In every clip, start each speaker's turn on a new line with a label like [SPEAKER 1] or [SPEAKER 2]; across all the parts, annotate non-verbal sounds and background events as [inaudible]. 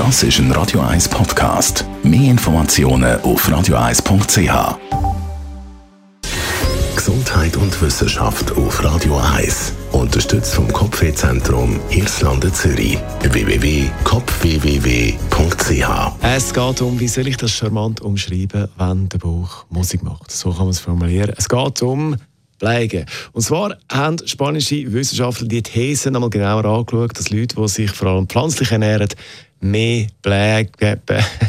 [SPEAKER 1] Das ist ein Radio 1 Podcast. Mehr Informationen auf radio1.ch. Gesundheit und Wissenschaft auf Radio 1. Unterstützt vom Kopfwehzentrum Irlande Zürich. www.kopfwww.ch.
[SPEAKER 2] Es geht um, wie soll ich das charmant umschreiben, wenn der Bauch Musik macht. So kann man es formulieren. Es geht um Bleigen. Und zwar haben spanische Wissenschaftler die These einmal genauer angeschaut, dass Leute, die sich vor allem pflanzlich ernähren, mehr Bläge,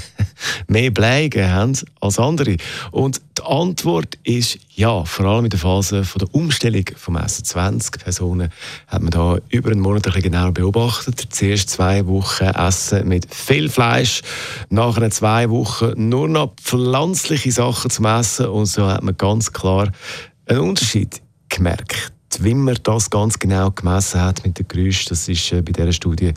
[SPEAKER 2] [laughs] mehr Bläge haben als andere. Und die Antwort ist ja. Vor allem in der Phase der Umstellung vom Essen. 20 Personen hat man da über einen Monat ein genauer beobachtet. Zuerst zwei Wochen Essen mit viel Fleisch, nachher zwei Wochen nur noch pflanzliche Sachen zum Essen. Und so hat man ganz klar einen Unterschied gemerkt. Wie man das ganz genau gemessen hat mit den Geräuschen, das ist äh, bei dieser Studie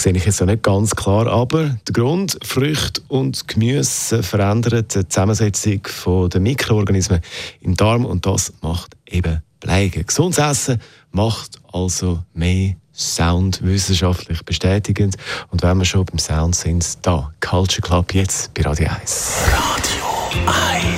[SPEAKER 2] sehe ich jetzt auch nicht ganz klar. Aber der Grund, Früchte und Gemüse verändern die Zusammensetzung der Mikroorganismen im Darm und das macht eben Bleigen. Gesundes Essen macht also mehr Sound wissenschaftlich bestätigend. Und wenn wir schon beim Sound sind, da Culture Club jetzt bei Radio 1.
[SPEAKER 1] Radio 1.